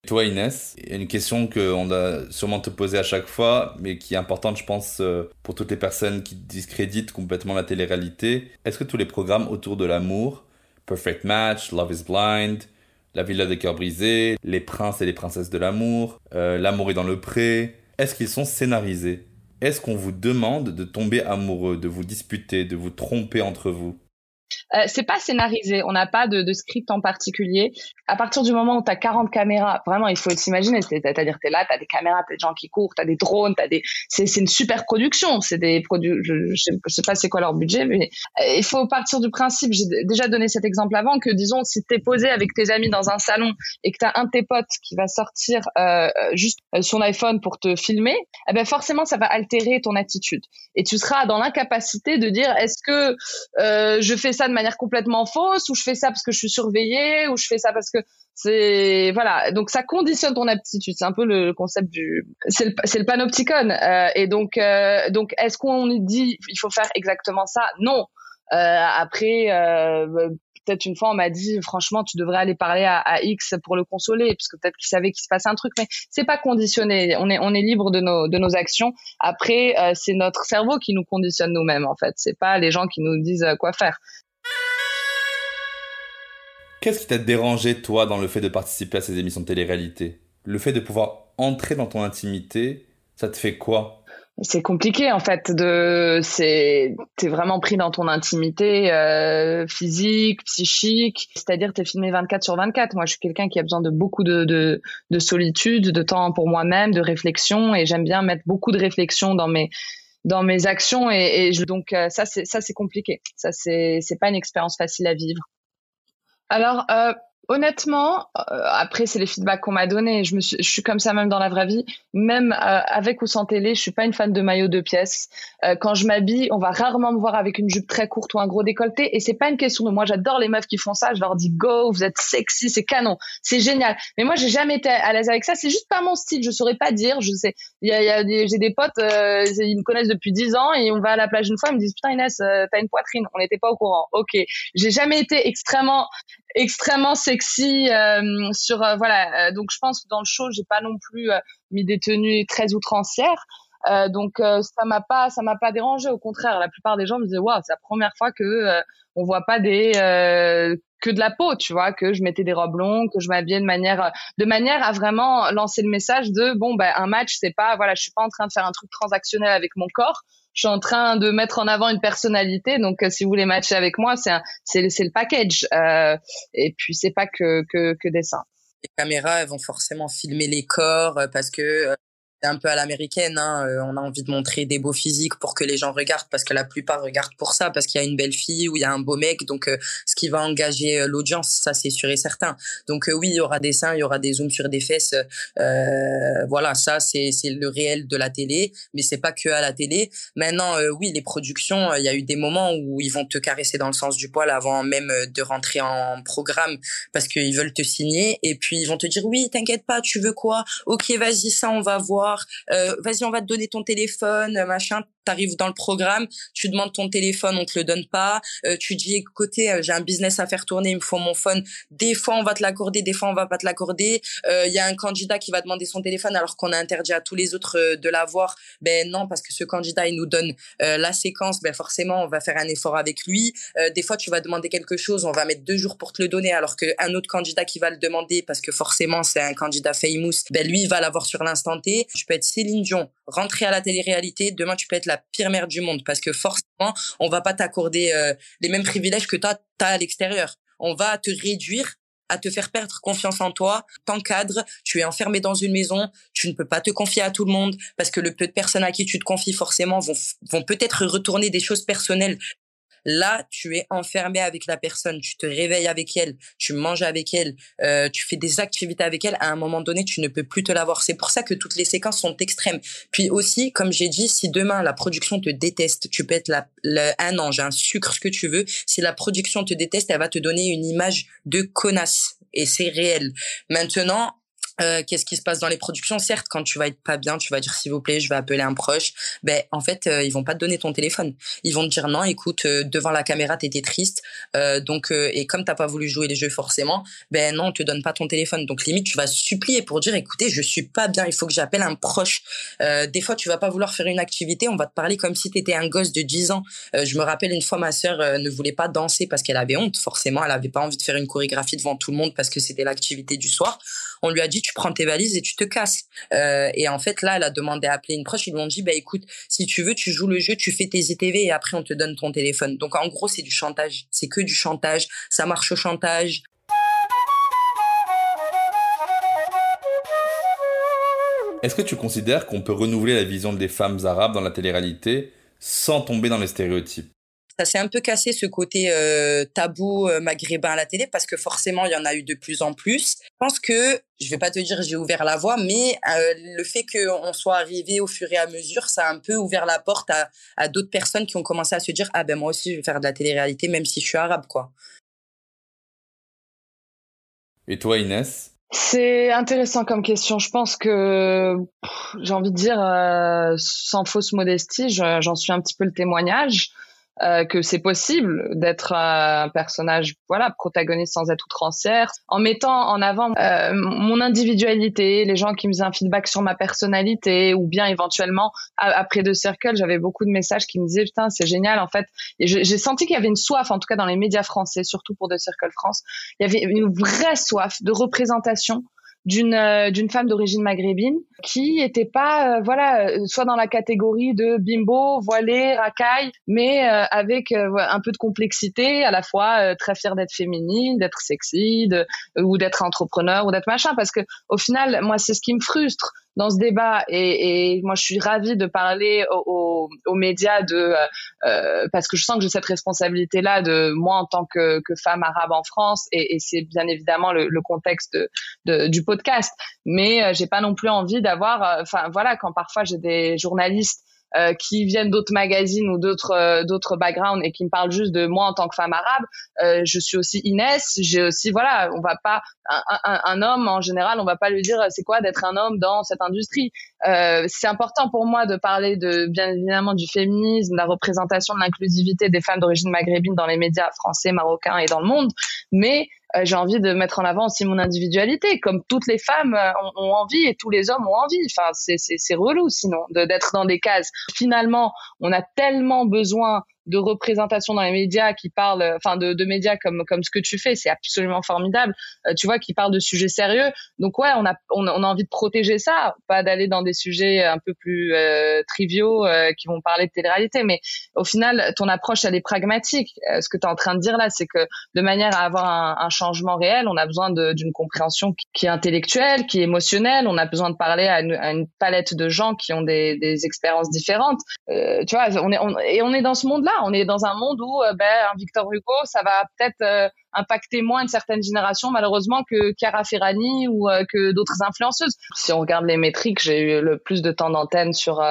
Toi, Inès, il y a une question qu'on va sûrement te poser à chaque fois, mais qui est importante, je pense, euh, pour toutes les personnes qui discréditent complètement la télé-réalité. Est-ce que tous les programmes autour de l'amour, Perfect Match, Love is Blind, la Villa des cœurs brisés, Les princes et les princesses de l'amour, euh, L'amour est dans le pré. Est-ce qu'ils sont scénarisés? Est-ce qu'on vous demande de tomber amoureux, de vous disputer, de vous tromper entre vous? Euh, c'est pas scénarisé, on n'a pas de, script en particulier. À partir du moment où tu as 40 caméras, vraiment, il faut s'imaginer, c'est-à-dire tu es là, tu as des caméras, tu as des gens qui courent, tu as des drones, t'as des c'est une super production, c'est des produits je, je, sais, pas c'est quoi leur budget mais euh, il faut partir du principe, j'ai déjà donné cet exemple avant que disons si tu es posé avec tes amis dans un salon et que tu as un de tes potes qui va sortir euh, juste son iPhone pour te filmer, eh ben forcément ça va altérer ton attitude. Et tu seras dans l'incapacité de dire est-ce que je fais ça de manière complètement fausse ou je fais ça parce que je suis surveillée ou je fais ça parce que c'est voilà. Donc ça conditionne ton aptitude. C'est un peu le concept du c'est le, panopticon. Euh, et donc euh, donc est-ce qu'on dit il faut faire exactement ça? Non. Euh, après peut-être une fois on m'a dit franchement tu devrais aller parler à, X pour le consoler parce que peut-être qu'il savait qu'il se passait un truc. Mais c'est pas conditionné. On est on est libre de nos de nos actions. Après c'est notre cerveau qui nous conditionne nous-mêmes en fait. C'est pas les gens qui nous disent quoi faire Qu'est-ce qui t'a dérangé, toi, dans le fait de participer à ces émissions de télé-réalité? Le fait de pouvoir entrer dans ton intimité, ça te fait quoi? C'est compliqué en fait de c'est t'es vraiment pris dans ton intimité euh, physique psychique. C'est-à-dire t'es filmé 24 sur 24 moi je suis quelqu'un qui a besoin de beaucoup de, de, de solitude de temps pour moi-même de réflexion et j'aime bien mettre beaucoup de réflexion dans mes dans mes actions et, donc euh, ça c'est ça c'est compliqué. Ça c'est c'est pas une expérience facile à vivre alors, euh, honnêtement, euh, après c'est les feedbacks qu'on m'a donnés. Je me suis, comme ça même dans la vraie vie. Même euh, avec ou sans télé, je suis pas une fan de maillot de pièces. Quand je m'habille, on va rarement me voir avec une jupe très courte ou un gros décolleté. Et c'est pas une question de moi. J'adore les meufs qui font ça. Je leur dis go, vous êtes sexy, c'est canon, c'est génial. Mais moi, j'ai jamais été à l'aise avec ça. C'est juste pas mon style. Je saurais pas dire. Je sais. Il y a des, j'ai des potes, ils me connaissent depuis 10 ans et on va à la plage une fois, ils me disent putain Inès, t'as une poitrine. On n'était pas au courant. Ok. J'ai jamais été extrêmement extrêmement sexy euh, sur euh, voilà euh, donc je pense que dans le show j'ai pas non plus mis des tenues très outrancières Euh, donc euh, ça m'a pas ça m'a pas dérangé. Au contraire, la plupart des gens me disaient waouh, c'est la première fois que euh, on voit pas des que de la peau, tu vois, que je mettais des robes longues, que je m'habillais de manière de manière à vraiment lancer le message de bon ben un match c'est pas voilà, je suis pas en train de faire un truc transactionnel avec mon corps. Je suis en train de mettre en avant une personnalité, donc si vous voulez matcher avec moi, c'est c'est le package. et puis c'est pas que que que des les caméras, elles vont forcément filmer les corps parce que un peu à l'américaine. Hein. Euh, on a envie de montrer des beaux physiques pour que les gens regardent, parce que la plupart regardent pour ça, parce qu'il y a une belle fille ou il y a un beau mec. Donc, euh, ce qui va engager euh, l'audience, ça c'est sûr et certain. Donc oui, il y aura des seins, il y aura des zooms sur des fesses. voilà, ça c'est c'est le réel de la télé, mais c'est pas que à la télé. Maintenant, oui, les productions, il y a eu des moments où ils vont te caresser dans le sens du poil avant même de rentrer en programme, parce qu'ils veulent te signer, et puis ils vont te dire oui, t'inquiète pas, tu veux quoi? Ok, vas-y, ça on va voir euh, vas-y, on va te donner ton téléphone, machin t'arrives dans le programme, tu demandes ton téléphone, on te le donne pas, euh, tu dis écoutez, euh, j'ai un business à faire tourner, il me faut mon phone. Des fois on va te l'accorder, des fois on va pas te l'accorder. Il euh, y a un candidat qui va demander son téléphone alors qu'on a interdit à tous les autres de l'avoir. Ben non, parce que ce candidat il nous donne la séquence, ben forcément on va faire un effort avec lui. des fois tu vas demander quelque chose, on va mettre deux jours pour te le donner alors qu'un autre candidat qui va le demander parce que forcément c'est un candidat famous, ben lui il va l'avoir sur l'instant T. Tu peux être Céline Dion, rentrer à la télé-réalité, demain tu peux être la pire mère du monde parce que forcément, on va pas t'accorder euh, les mêmes privilèges que toi as à l'extérieur. On va te réduire à te faire perdre confiance en toi, t'encadre, tu es enfermé dans une maison, tu ne peux pas te confier à tout le monde parce que le peu de personnes à qui tu te confies forcément vont, vont peut-être retourner des choses personnelles Là, tu es enfermé avec la personne, tu te réveilles avec elle, tu manges avec elle, euh, tu fais des activités avec elle. À un moment donné, tu ne peux plus te l'avoir. C'est pour ça que toutes les séquences sont extrêmes. Puis aussi, comme j'ai dit, si demain la production te déteste, tu peux être la, un ange, un sucre, ce que tu veux. Si la production te déteste, elle va te donner une image de connasse. Et c'est réel. Maintenant, euh, qu'est-ce qui se passe dans les productions? Certes, quand tu vas être pas bien, tu vas dire s'il vous plaît, je vais appeler un proche. Ben en fait, euh, ils vont pas te donner ton téléphone. Ils vont te dire non, écoute, euh, devant la caméra, t'étais triste, donc et comme t'as pas voulu jouer les jeux forcément, ben non, on te donne pas ton téléphone. Donc limite, tu vas supplier pour dire, écoutez, je suis pas bien, il faut que j'appelle un proche. des fois, tu vas pas vouloir faire une activité, on va te parler comme si t'étais un gosse de 10 ans. je me rappelle une fois, ma sœur ne voulait pas danser parce qu'elle avait honte. Forcément, elle avait pas envie de faire une chorégraphie devant tout le monde parce que c'était l'activité du soir. On lui a dit, tu prends tes valises et tu te casses. Euh, et en fait, là, elle a demandé à appeler une proche. Ils lui ont dit, bah écoute, si tu veux, tu joues le jeu, tu fais tes ETV et après on te donne ton téléphone. Donc en gros, c'est du chantage. C'est que du chantage. Ça marche au chantage. Est-ce que tu considères qu'on peut renouveler la vision des femmes arabes dans la télé-réalité sans tomber dans les stéréotypes? Ça s'est un peu cassé ce côté euh, tabou euh, maghrébin à la télé parce que forcément il y en a eu de plus en plus. Je pense que je vais pas te dire j'ai ouvert la voie, mais euh, le fait qu'on soit arrivé au fur et à mesure, ça a un peu ouvert la porte à, à d'autres personnes qui ont commencé à se dire ah ben moi aussi je vais faire de la télé-réalité même si je suis arabe quoi. Et toi Inès? C'est intéressant comme question. Je pense que j'ai envie de dire, sans fausse modestie, j'en suis un petit peu le témoignage. Euh, que c'est possible d'être un personnage voilà protagoniste sans être outrancière en mettant en avant euh, mon individualité les gens qui me faisaient un feedback sur ma personnalité ou bien éventuellement après deux cercles j'avais beaucoup de messages qui me disaient putain c'est génial en fait. J'ai senti qu'il y avait une soif en tout cas dans les médias français surtout pour deux cercles France. Il y avait une vraie soif de représentation d'une euh, d'une femme d'origine maghrébine qui était pas euh, voilà euh, soit dans la catégorie de bimbo voilée racaille mais avec un peu de complexité à la fois très fière d'être féminine d'être sexy de, ou d'être entrepreneur ou d'être machin. Parce que au final moi c'est ce qui me frustre dans ce débat et, et, moi je suis ravie de parler aux, médias de euh, euh, parce que je sens que j'ai cette responsabilité là de moi en tant que, que femme arabe en France et, et c'est bien évidemment le, le contexte de, de, du podcast. Mais euh, j'ai pas non plus envie d'avoir euh, enfin voilà quand parfois j'ai des journalistes euh, qui viennent d'autres magazines ou d'autres euh, d'autres backgrounds et qui me parlent juste de moi en tant que femme arabe, euh, je suis aussi Inès. J'ai aussi voilà, on va pas un, un, un, homme en général, on va pas lui dire c'est quoi d'être un homme dans cette industrie. c'est important pour moi de parler de bien évidemment du féminisme, de la représentation de l'inclusivité des femmes d'origine maghrébine dans les médias français, marocains et dans le monde, mais j'ai envie de mettre en avant aussi mon individualité, comme toutes les femmes ont, envie et tous les hommes ont envie. Enfin, c'est c'est relou sinon d'être dans des cases. Finalement, on a tellement besoin de représentation dans les médias qui parlent, enfin de, de médias comme comme ce que tu fais, c'est absolument formidable. Euh, tu vois, qui parlent de sujets sérieux. Donc ouais, on a on, a envie de protéger ça, pas d'aller dans des sujets un peu plus euh, triviaux euh, qui vont parler de télé-réalité. Mais au final, ton approche elle est pragmatique. ce que tu es en train de dire là, c'est que de manière à avoir un, un changement réel, on a besoin d'une compréhension qui, est intellectuelle, qui est émotionnelle. On a besoin de parler à une, à une palette de gens qui ont des, des expériences différentes. tu vois, on est on, et on est dans ce on est dans un monde où euh, ben, un Victor Hugo, ça va peut-être euh, impacter moins une certaine génération, malheureusement, que Chiara Ferrani ou euh, que d'autres influenceuses. Si on regarde les métriques, j'ai eu le plus de temps d'antenne sur.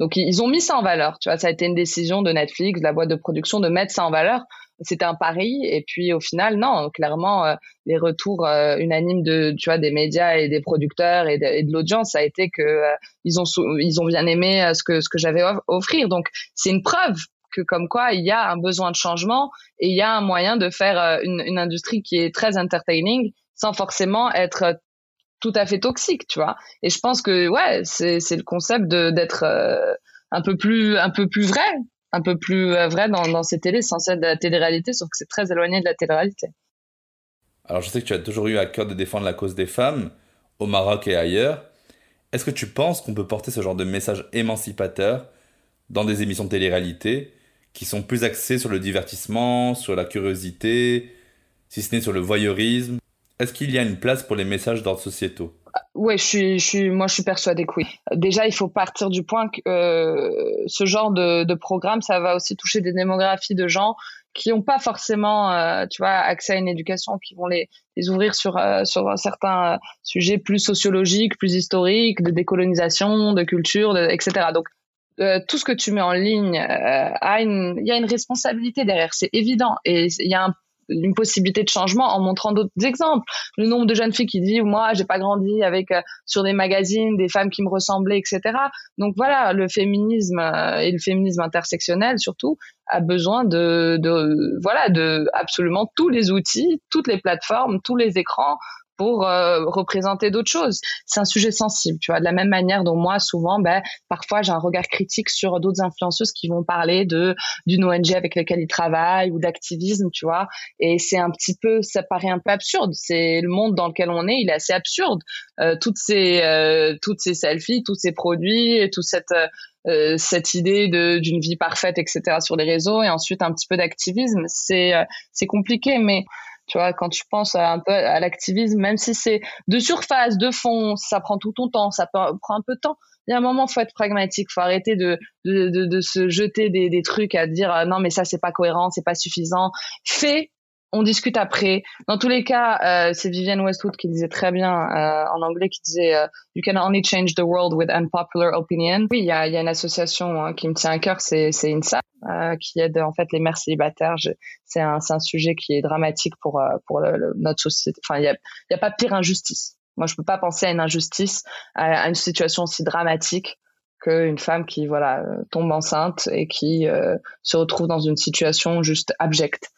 donc ils ont mis ça en valeur. Tu vois, ça a été une décision de Netflix, de la boîte de production, de mettre ça en valeur c'était un pari et puis au final non clairement les retours unanimes de tu vois des médias et des producteurs et de, l'audience ça a été que ils ont ils ont bien aimé ce que ce que j'avais offrir donc c'est une preuve comme quoi il y a un besoin de changement et il y a un moyen de faire euh, une, industrie qui est très entertaining sans forcément être euh, tout à fait toxique, tu vois. Et je pense que ouais, c'est c'est le concept de d'être euh, un peu plus un peu plus vrai, un peu plus vrai dans dans ces télés sans être de la télé-réalité, sauf que c'est très éloigné de la télé-réalité. Alors je sais que tu as toujours eu à cœur de défendre la cause des femmes au Maroc et ailleurs. Est-ce que tu penses qu'on peut porter ce genre de message émancipateur dans des émissions de télé-réalité qui sont plus axés sur le divertissement, sur la curiosité, si ce n'est sur le voyeurisme. Est-ce qu'il y a une place pour les messages d'ordre sociétaux? Oui, je suis, je suis, moi, je suis persuadée que oui. Déjà, il faut partir du point que euh, ce genre de, programme, ça va aussi toucher des démographies de gens qui n'ont pas forcément, euh, tu vois, accès à une éducation, qui vont les, ouvrir sur, euh, sur certains sujets plus sociologiques, plus historiques, de décolonisation, de culture, etc. Donc, euh, tout ce que tu mets en ligne euh, a une, il y a une responsabilité derrière, c'est évident, et il y a une possibilité de changement en montrant d'autres exemples. Le nombre de jeunes filles qui disent moi j'ai pas grandi avec euh, sur des magazines des femmes qui me ressemblaient, etc. Donc voilà, le féminisme et le féminisme intersectionnel surtout a besoin de, de voilà de absolument tous les outils, toutes les plateformes, tous les écrans pour euh, représenter d'autres choses. C'est un sujet sensible, tu vois. De la même manière dont moi, souvent, ben, parfois, j'ai un regard critique sur d'autres influenceuses qui vont parler de d'une ONG avec laquelle ils travaillent ou d'activisme, tu vois. Et c'est un petit peu, ça paraît un peu absurde. C'est le monde dans lequel on est, il est assez absurde. Euh, toutes ces euh, toutes ces selfies, tous ces produits, toute cette euh, cette idée d'une vie parfaite, etc. sur les réseaux, et ensuite un petit peu d'activisme, c'est c'est compliqué, mais tu vois, quand tu penses à un peu à l'activisme, même si c'est de surface, de fond, ça prend tout ton temps, ça prend un peu de temps. Il y a un moment, faut être pragmatique, faut arrêter de de, de, de se jeter des, des trucs à dire ah non mais ça c'est pas cohérent, c'est pas suffisant. Fais on discute après. Dans tous les cas, euh, c'est Vivienne Westwood qui disait très bien euh, en anglais, qui disait euh, You can only change the world with unpopular opinion. Oui, il y a, y a, une association hein, qui me tient à cœur, c'est INSA, qui aide en fait les mères célibataires. C'est un, un sujet qui est dramatique pour pour le, notre société. Enfin, il y a, y a pas pire injustice. Moi, je peux pas penser à une injustice, à, à une situation aussi dramatique qu'une femme qui voilà tombe enceinte et qui se retrouve dans une situation juste abjecte.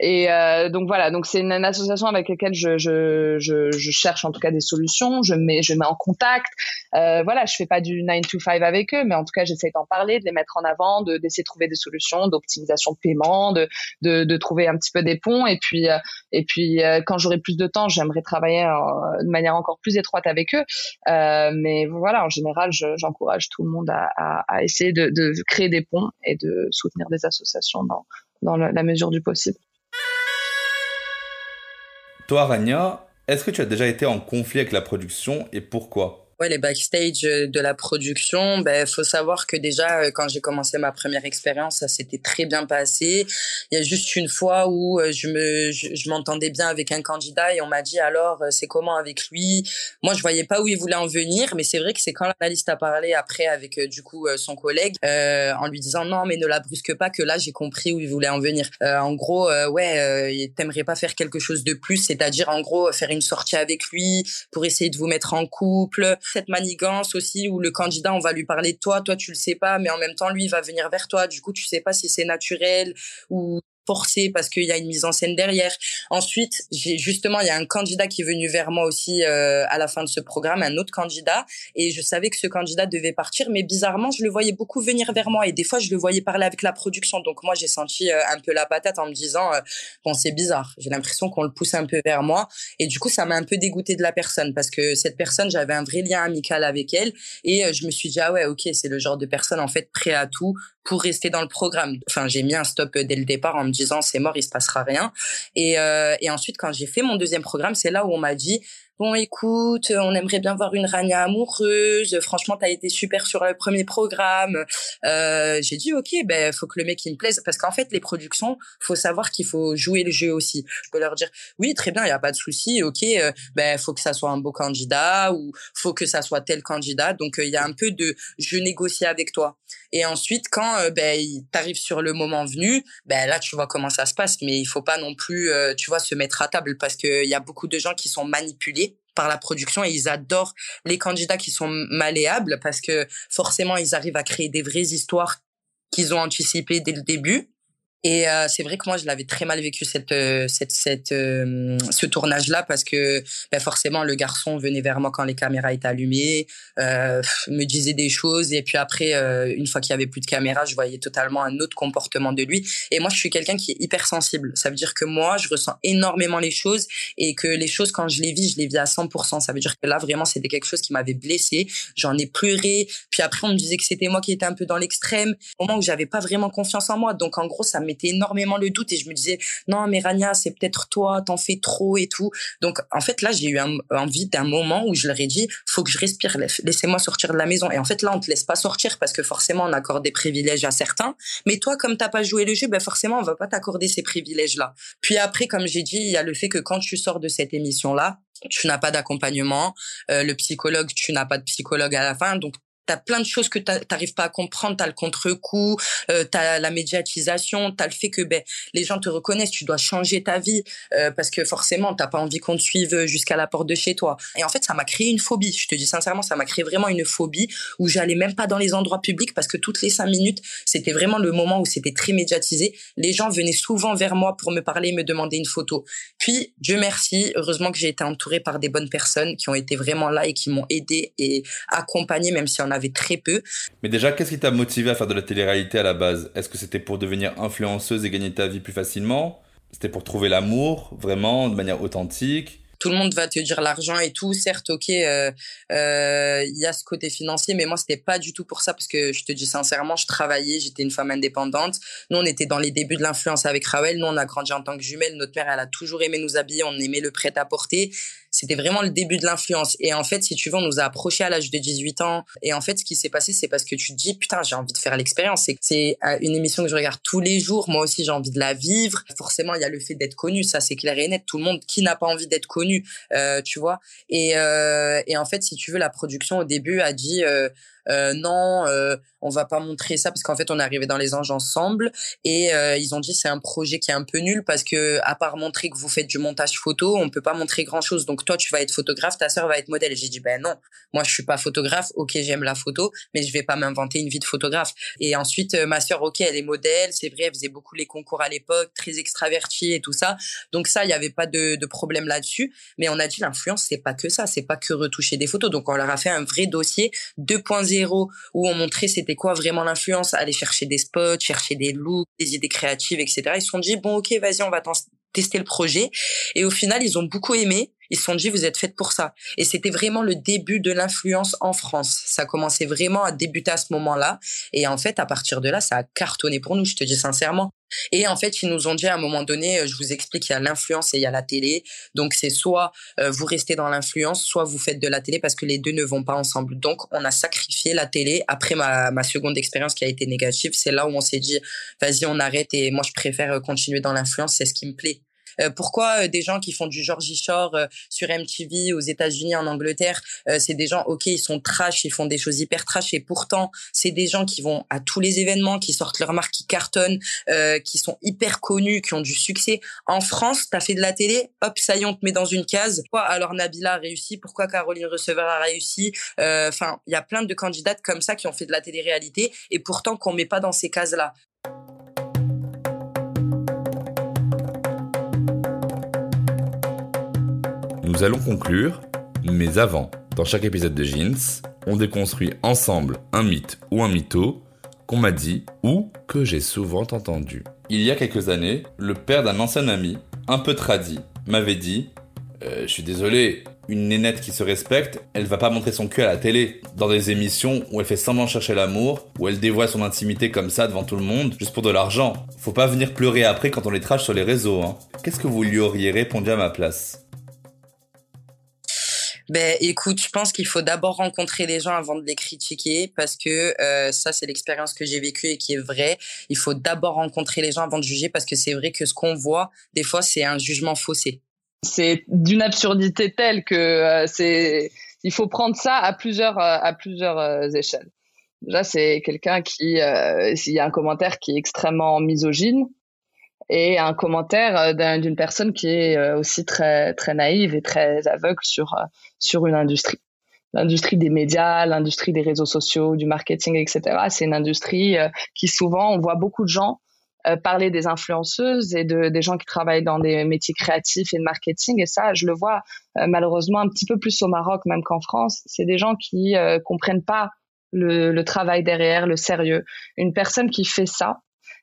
Et euh, donc voilà, donc c'est une, association avec laquelle je, je, je, je, cherche en tout cas des solutions. Je mets, je mets en contact. Euh, voilà, je fais pas du 9 to 5 avec eux, mais en tout cas j'essaie d'en parler, de les mettre en avant, de d'essayer de trouver des solutions, d'optimisation de paiement, de, de, de trouver un petit peu des ponts. Et puis euh, et puis euh, quand j'aurai plus de temps, j'aimerais travailler de manière encore plus étroite avec eux. Euh, mais voilà, en général, j'encourage tout le monde à, à, à essayer de, de, créer des ponts et de soutenir des associations dans dans la mesure du possible. Toi, Rania, est-ce que tu as déjà été en conflit avec la production et pourquoi? Ouais, les backstage euh, de la production, ben faut savoir que déjà euh, quand j'ai commencé ma première expérience, ça s'était très bien passé. Il y a juste une fois où euh, je me je, m'entendais bien avec un candidat et on m'a dit alors c'est comment avec lui? Moi, je voyais pas où il voulait en venir, mais c'est vrai que c'est quand l'analyste a parlé après avec du coup son collègue euh, en lui disant non mais ne la brusque pas que là j'ai compris où il voulait en venir. Euh, en gros, ouais, t'aimerais pas faire quelque chose de plus, c'est-à-dire en gros faire une sortie avec lui pour essayer de vous mettre en couple cette manigance aussi où le candidat, on va lui parler de toi, toi tu le sais pas, mais en même temps lui il va venir vers toi. Du coup, tu sais pas si c'est naturel ou forcé parce qu'il y a une mise en scène derrière. Ensuite, j'ai justement, il y a un candidat qui est venu vers moi aussi euh, à la fin de ce programme, un autre candidat, et je savais que ce candidat devait partir, mais bizarrement, je le voyais beaucoup venir vers moi, et des fois, je le voyais parler avec la production. Donc moi, j'ai senti euh, un peu la patate en me disant, euh, bon, c'est bizarre. J'ai l'impression qu'on le pousse un peu vers moi, et du coup, ça m'a un peu dégoûté de la personne parce que cette personne, j'avais un vrai lien amical avec elle, et je me suis dit ah ouais, ok, c'est le genre de personne en fait prêt à tout pour rester dans le programme. Enfin, j'ai mis un stop dès le départ en me disant c'est mort, il se passera rien. Et, euh, et ensuite, quand j'ai fait mon deuxième programme, c'est là où on m'a dit bon écoute, on aimerait bien voir une Rania amoureuse. Franchement, t'as été super sur le premier programme. Euh, j'ai dit ok, ben faut que le mec il me plaise parce qu'en fait les productions, faut savoir qu'il faut jouer le jeu aussi. Je peux leur dire oui très bien, il y a pas de souci, ok, euh, ben faut que ça soit un beau candidat ou faut que ça soit tel candidat. Donc euh, il y a un peu de je négocie avec toi. Et ensuite quand euh, ben t'arrives sur le moment venu, ben là tu vois comment ça se passe, mais il faut pas non plus euh, tu vois se mettre à table parce qu'il y a beaucoup de gens qui sont manipulés par la production et ils adorent les candidats qui sont malléables parce que forcément ils arrivent à créer des vraies histoires qu'ils ont anticipées dès le début et euh, c'est vrai que moi, je l'avais très mal vécu cette, euh, cette, cette, euh, ce tournage-là parce que ben forcément, le garçon venait vers moi quand les caméras étaient allumées, euh, me disait des choses et puis après, une fois qu'il y avait plus de caméras, je voyais totalement un autre comportement de lui. Et moi, je suis quelqu'un qui est hyper sensible. Ça veut dire que moi, je ressens énormément les choses et que les choses, quand je les vis, je les vis à 100%. Ça veut dire que là, vraiment, c'était quelque chose qui m'avait blessé. J'en ai pleuré. Puis après, on me disait que c'était moi qui étais un peu dans l'extrême, au moment où j'avais pas vraiment confiance en moi. Donc, en gros, ça énormément le doute et je me disais non mais Rania c'est peut-être toi t'en fais trop et tout. Donc en fait là j'ai eu envie d'un moment où je leur ai dit faut que je respire laissez-moi sortir de la maison. Et en fait là on te laisse pas sortir parce que forcément on accorde des privilèges à certains. Mais toi comme t'as pas joué le jeu ben forcément on va pas t'accorder ces privilèges là puis après comme j'ai dit il y a le fait que quand tu sors de cette émission là tu n'as pas d'accompagnement, euh, le psychologue, tu n'as pas de psychologue à la fin, donc T'as plein de choses que t'arrives pas à comprendre. T'as le contre-coup, euh, t'as la médiatisation, t'as le fait que ben les gens te reconnaissent. Tu dois changer ta vie euh, parce que forcément t'as pas envie qu'on te suive jusqu'à la porte de chez toi. Et en fait, ça m'a créé une phobie. Je te dis sincèrement, ça m'a créé vraiment une phobie où j'allais même pas dans les endroits publics parce que toutes les cinq minutes, c'était vraiment le moment où c'était très médiatisé. Les gens venaient souvent vers moi pour me parler, me demander une photo. Puis Dieu merci, heureusement que j'ai été entourée par des bonnes personnes qui ont été vraiment là et qui m'ont aidé et accompagné, même si on avait très peu. Mais déjà, qu'est-ce qui t'a motivé à faire de la télé-réalité à la base? Est-ce que c'était pour devenir influenceuse et gagner ta vie plus facilement? C'était pour trouver l'amour, vraiment, de manière authentique? Tout le monde va te dire l'argent et tout. Certes, ok, euh, euh, il y a ce côté financier, mais moi c'était pas du tout pour ça parce que je te dis sincèrement, je travaillais, j'étais une femme indépendante. Nous, on était dans les débuts de l'influence avec Raoul. Nous, on a grandi en tant que jumelles. Notre mère, elle a toujours aimé nous habiller, on aimait le prêt à porter c'était vraiment le début de l'influence. Et en fait, si tu veux, on nous a approchés à l'âge de 18 ans. Et en fait, ce qui s'est passé, c'est parce que tu te dis, putain, j'ai envie de faire l'expérience. C'est euh, une émission que je regarde tous les jours. Moi aussi, j'ai envie de la vivre. Forcément, il y a le fait d'être connu. Ça, c'est clair et net. Tout le monde qui n'a pas envie d'être connu, euh, tu vois. Et, euh, et en fait, si tu veux, la production au début a dit, euh, non, euh, on va pas montrer ça parce qu'en fait on est arrivé dans les anges ensemble et euh, ils ont dit c'est un projet qui est un peu nul parce que à part montrer que vous faites du montage photo, on peut pas montrer grand chose. Donc toi tu vas être photographe, ta sœur va être modèle. J'ai dit ben non, moi je suis pas photographe. Ok j'aime la photo, mais je vais pas m'inventer une vie de photographe. Et ensuite ma sœur ok elle est modèle, c'est vrai elle faisait beaucoup les concours à l'époque, très extravertie et tout ça. Donc ça il y avait pas de, de problème là-dessus. Mais on a dit l'influence c'est pas que ça, c'est pas que retoucher des photos. Donc on leur a fait un vrai dossier 2.0 où on montrait c'était quoi vraiment l'influence, aller chercher des spots, chercher des looks, des idées créatives, etc. Ils se sont dit bon ok vas-y on va tester le projet et au final ils ont beaucoup aimé ils se sont dit, vous êtes faites pour ça. Et c'était vraiment le début de l'influence en France. Ça commençait vraiment à débuter à ce moment-là. Et en fait, à partir de là, ça a cartonné pour nous, je te dis sincèrement. Et en fait, ils nous ont dit à un moment donné, euh, je vous explique, il y a l'influence et il y a la télé. Donc, c'est soit euh, vous restez dans l'influence, soit vous faites de la télé parce que les deux ne vont pas ensemble. Donc, on a sacrifié la télé. Après ma, ma seconde expérience qui a été négative, c'est là où on s'est dit, vas-y, on arrête et moi, je préfère continuer dans l'influence. C'est ce qui me plaît. Euh, pourquoi euh, des gens qui font du Georgie Shore euh, sur MTV aux États-Unis, en Angleterre, c'est des gens, ok, ils sont trash, ils font des choses hyper trash, et pourtant, c'est des gens qui vont à tous les événements, qui sortent leur marque, qui cartonnent, qui sont hyper connus, qui ont du succès. En France, t'as fait de la télé, hop, ça y on te met dans une case. Pourquoi alors Nabila a réussi? Pourquoi Caroline Receveur a réussi? Enfin, il y a plein de candidates comme ça qui ont fait de la télé-réalité, et pourtant qu'on met pas dans ces cases-là. Nous allons conclure, mais avant, dans chaque épisode de Jeans, on déconstruit ensemble un mythe ou un mytho qu'on m'a dit ou que j'ai souvent entendu. Il y a quelques années, le père d'un ancien ami, un peu tradit, m'avait dit euh, Je suis désolé, une nénette qui se respecte, elle va pas montrer son cul à la télé, dans des émissions où elle fait semblant chercher l'amour, où elle dévoile son intimité comme ça devant tout le monde, juste pour de l'argent. Faut pas venir pleurer après quand on les trache sur les réseaux, hein. Qu'est-ce que vous lui auriez répondu à ma place? Ben écoute, je pense qu'il faut d'abord rencontrer les gens avant de les critiquer parce que euh, ça c'est l'expérience que j'ai vécue et qui est vraie. Il faut d'abord rencontrer les gens avant de juger parce que c'est vrai que ce qu'on voit des fois c'est un jugement faussé c'est d'une absurdité telle que euh, c'est il faut prendre ça à plusieurs euh, à plusieurs euh, échelles. Déjà, c'est quelqu'un qui s'il y a un commentaire qui est extrêmement misogyne et un commentaire d'une personne qui est aussi très très naïve et très aveugle sur sur une industrie. L'industrie des médias, l'industrie des réseaux sociaux, du marketing, etc. C'est une industrie qui souvent on voit beaucoup de gens euh, parler des influenceuses et de, des gens qui travaillent dans des métiers créatifs et de marketing. Et ça, je le vois euh, malheureusement un petit peu plus au Maroc même qu'en France. C'est des gens qui euh, comprennent pas le, le, travail derrière, le sérieux. Une personne qui fait ça,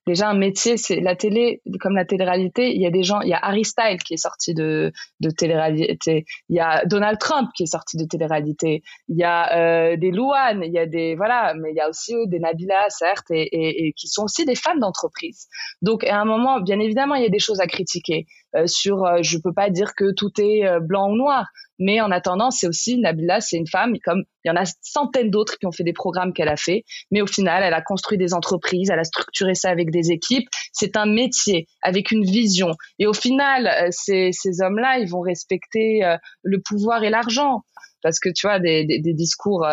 déjà un métier, c'est la télé, comme la télé-réalité, il y a des gens, il y a Harry Styles qui est sorti de, de télé-réalité, il y a Donald Trump qui est sorti de télé-réalité, il y a euh, des Louane, il y a des, voilà, mais il y a aussi des Nabila, certes, et, qui sont aussi des femmes d'entreprise. Donc, à un moment, bien évidemment, il y a des choses à critiquer. Euh, sur, euh, je peux pas dire que tout est euh, blanc ou noir, mais en attendant, c'est aussi Nabila, c'est une femme comme il y en a centaines d'autres qui ont fait des programmes qu'elle a fait, mais au final, elle a construit des entreprises, elle a structuré ça avec des équipes. C'est un métier avec une vision. Et au final, ces, ces hommes-là, ils vont respecter le pouvoir et l'argent parce que tu vois des, des, des discours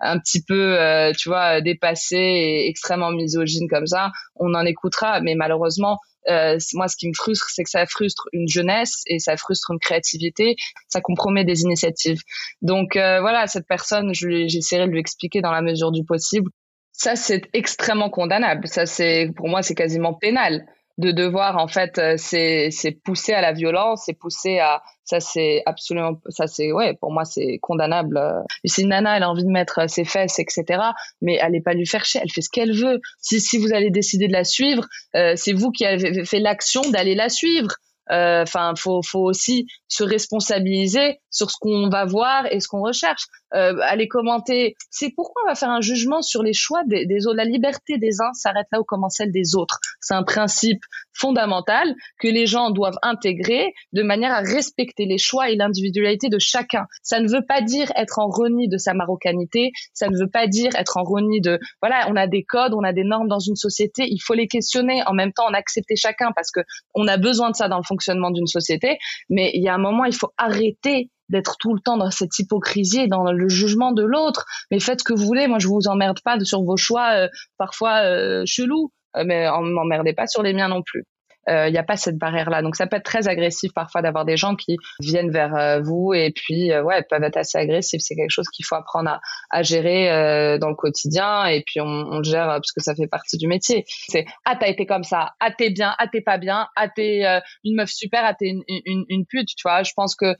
un petit peu tu vois dépassés et extrêmement misogynes comme ça on en écoutera mais malheureusement euh, moi, ce qui me frustre, c'est que ça frustre une jeunesse et ça frustre une créativité, ça compromet des initiatives. Donc euh, voilà, cette personne, j'essaierai de lui expliquer dans la mesure du possible. Ça, c'est extrêmement condamnable. Ça, c'est pour moi, c'est quasiment pénal de devoir en fait euh, c'est c'est pousser à la violence c'est pousser à ça c'est absolument ça c'est ouais pour moi c'est condamnable euh. si une nana elle a envie de mettre ses fesses etc mais allez pas lui faire chier elle fait ce qu'elle veut si si vous allez décider de la suivre euh, c'est vous qui avez fait l'action d'aller la suivre enfin faut faut aussi se responsabiliser sur ce qu'on va voir et ce qu'on recherche euh, aller commenter. C'est pourquoi on va faire un jugement sur les choix des, des autres. La liberté des uns s'arrête là où commence celle des autres. C'est un principe fondamental que les gens doivent intégrer de manière à respecter les choix et l'individualité de chacun. Ça ne veut pas dire être en renie de sa marocanité. Ça ne veut pas dire être en renie de voilà, on a des codes, on a des normes dans une société. Il faut les questionner en même temps en accepter chacun parce que on a besoin de ça dans le fonctionnement d'une société. Mais il y a un moment, il faut arrêter d'être tout le temps dans cette hypocrisie et dans le jugement de l'autre. Mais faites ce que vous voulez. Moi, je vous emmerde pas sur vos choix euh, parfois euh, chelous, euh, mais m'emmerdez pas sur les miens non plus il euh, n'y a pas cette barrière-là. Donc ça peut être très agressif parfois d'avoir des gens qui viennent vers euh, vous et puis euh, ouais, peuvent être assez agressifs. C'est quelque chose qu'il faut apprendre à, à gérer dans le quotidien et puis on, on, le gère parce que ça fait partie du métier. C'est ah t'as été comme ça, ah t'es bien, ah t'es pas bien, ah t'es une meuf super, ah t'es une, une, une, pute. Tu vois, je pense que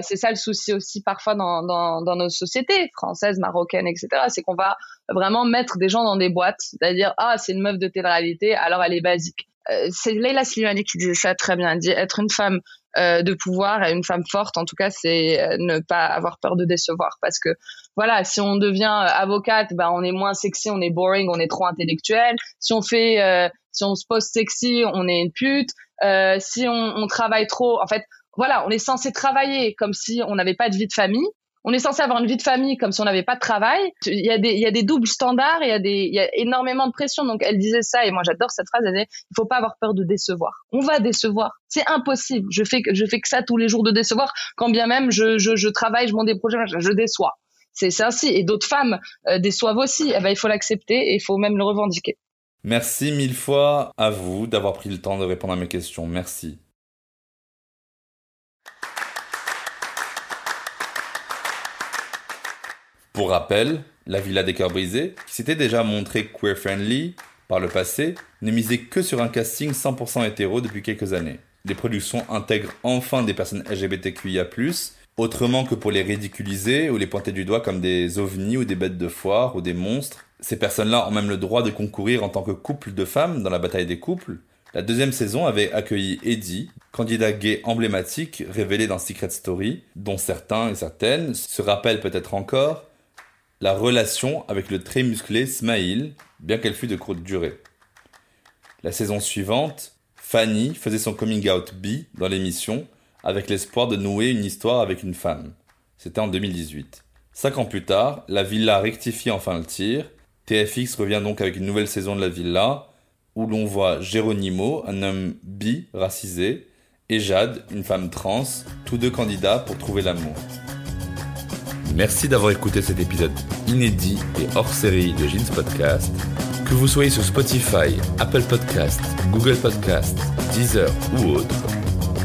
c'est ça le souci aussi parfois dans, dans, dans nos sociétés françaises, marocaines, etc. C'est qu'on va vraiment mettre des gens dans des boîtes, c'est-à-dire ah c'est une meuf de telle réalité, alors elle est basique. Euh, c'est Leila Slimani qui disait ça très bien. Elle dit être une femme euh, de pouvoir et une femme forte, en tout cas, c'est euh, ne pas avoir peur de décevoir. Parce que voilà, si on devient avocate, ben on est moins sexy, on est boring, on est trop intellectuel. Si on fait, si on se pose sexy, on est une pute. si on, on travaille trop, en fait, voilà, on est censé travailler comme si on n'avait pas de vie de famille on est censé avoir une vie de famille comme si on n'avait pas de travail. Il y a des, doubles standards, il y a des, il y a énormément de pression. Donc elle disait ça et moi j'adore cette phrase. Elle disait, il faut pas avoir peur de décevoir. On va décevoir. C'est impossible. Je fais que, fais que ça tous les jours de décevoir. Quand bien même je travaille, je monte des projets, je déçois. C'est ainsi. Et d'autres femmes euh, déçoivent aussi. Eh ben, il faut l'accepter et il faut même le revendiquer. Merci mille fois à vous d'avoir pris le temps de répondre à mes questions. Merci. Pour rappel, la Villa des Cœurs Brisés, qui s'était déjà montrée queer-friendly par le passé, ne misait que sur un casting 100% hétéro depuis quelques années. Les productions intègrent enfin des personnes LGBTQIA+, autrement que pour les ridiculiser ou les pointer du doigt comme des ovnis ou des bêtes de foire ou des monstres. Ces personnes-là ont même le droit de concourir en tant que couple de femmes dans la bataille des couples. La deuxième saison avait accueilli Eddie, candidat gay emblématique révélé dans Secret Story, dont certains et certaines se rappellent peut-être encore la relation avec le très musclé Smaïl, bien qu'elle fût de courte durée. La saison suivante, Fanny faisait son coming out bi dans l'émission, avec l'espoir de nouer une histoire avec une femme. C'était en 2018. Cinq ans plus tard, la villa rectifie enfin le tir. TFX revient donc avec une nouvelle saison de la villa, où l'on voit Geronimo, un homme bi racisé, et Jade, une femme trans, tous deux candidats pour trouver l'amour. Merci d'avoir écouté cet épisode inédit et hors série de Jeans Podcast. Que vous soyez sur Spotify, Apple Podcast, Google Podcast, Deezer ou autre,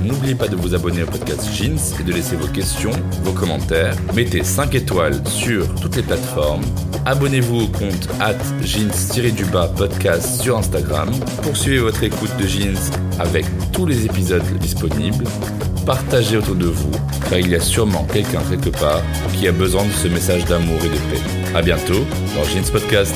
n'oubliez pas de vous abonner au podcast Jeans et de laisser vos questions, vos commentaires. Mettez 5 étoiles sur toutes les plateformes. Abonnez-vous au compte at jeans-du-bas podcast sur Instagram. Poursuivez votre écoute de Jeans avec tous les épisodes disponibles. Partagez autour de vous, car il y a sûrement quelqu'un quelque part qui a besoin de ce message d'amour et de paix. A bientôt dans Jeans Podcast.